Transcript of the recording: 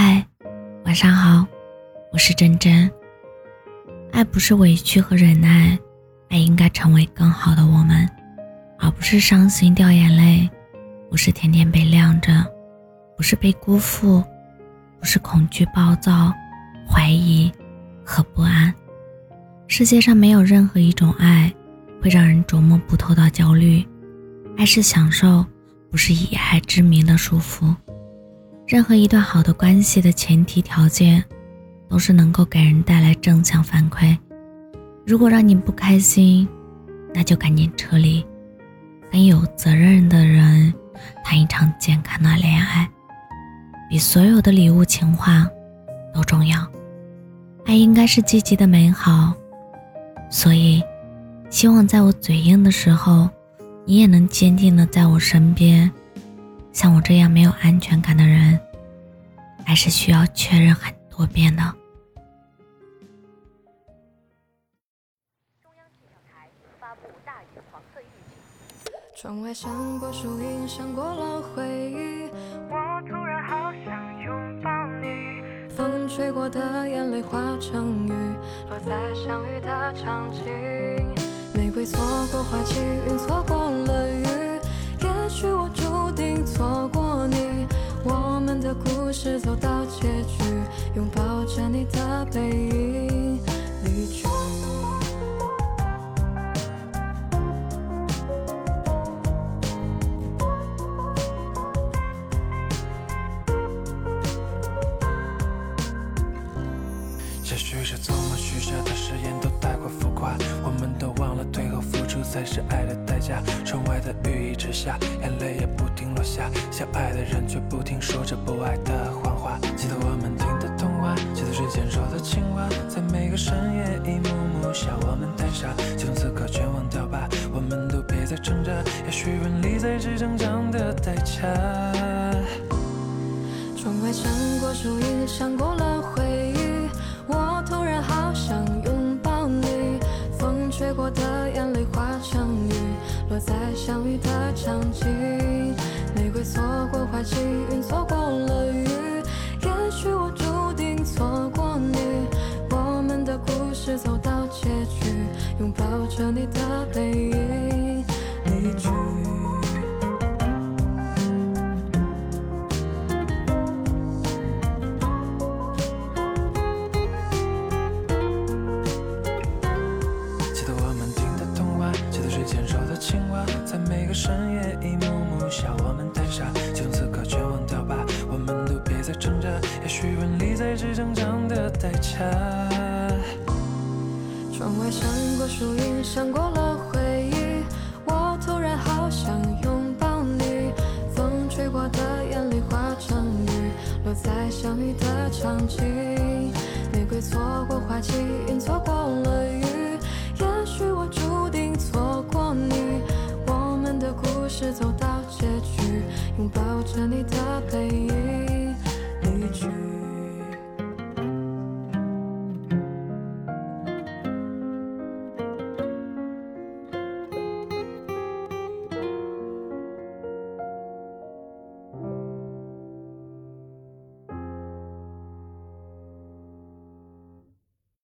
嗨，晚上好，我是真真。爱不是委屈和忍耐，爱应该成为更好的我们，而不是伤心掉眼泪，不是天天被晾着，不是被辜负，不是恐惧暴躁、怀疑和不安。世界上没有任何一种爱会让人琢磨不透到焦虑，爱是享受，不是以爱之名的束缚。任何一段好的关系的前提条件，都是能够给人带来正向反馈。如果让你不开心，那就赶紧撤离，跟有责任的人谈一场健康的恋爱，比所有的礼物情话都重要。爱应该是积极的美好，所以希望在我嘴硬的时候，你也能坚定的在我身边。像我这样没有安全感的人，还是需要确认很多遍的。中央气象台发布大雨黄色预警。窗外闪过树影，闪过了回忆。我突然好想拥抱你。风吹过的眼泪化成雨，落在相遇的场景。玫瑰错过花期，云错过了雨。故事走到结局，拥抱着你的背影离去。也许是做梦许下的誓言都太过浮夸，我们都忘了最后付出才是爱的代价。窗外的雨一直下，眼泪也不落下，相爱的人却不停说着不爱的谎话。记得我们听的童话，记得最牵手的情话，在每个深夜一幕幕向我们太傻，就从此刻全忘掉吧，我们都别再挣扎，也许分离才是成长的代价。窗外闪过树影，闪过了回相遇的场景。玫瑰错过花期，云错过了雨。也许我注定错过你，我们的故事走到结局，拥抱着你的背影离去。深夜一幕幕笑我们太傻，就从此刻全忘掉吧，我们都别再挣扎，也许分离才是成长的代价。窗外闪过树影，闪过了回忆。我突然好想拥抱你，风吹过的眼泪化成雨，落在相遇的场景。玫瑰错过花期，云错过了抱着你的背影离去。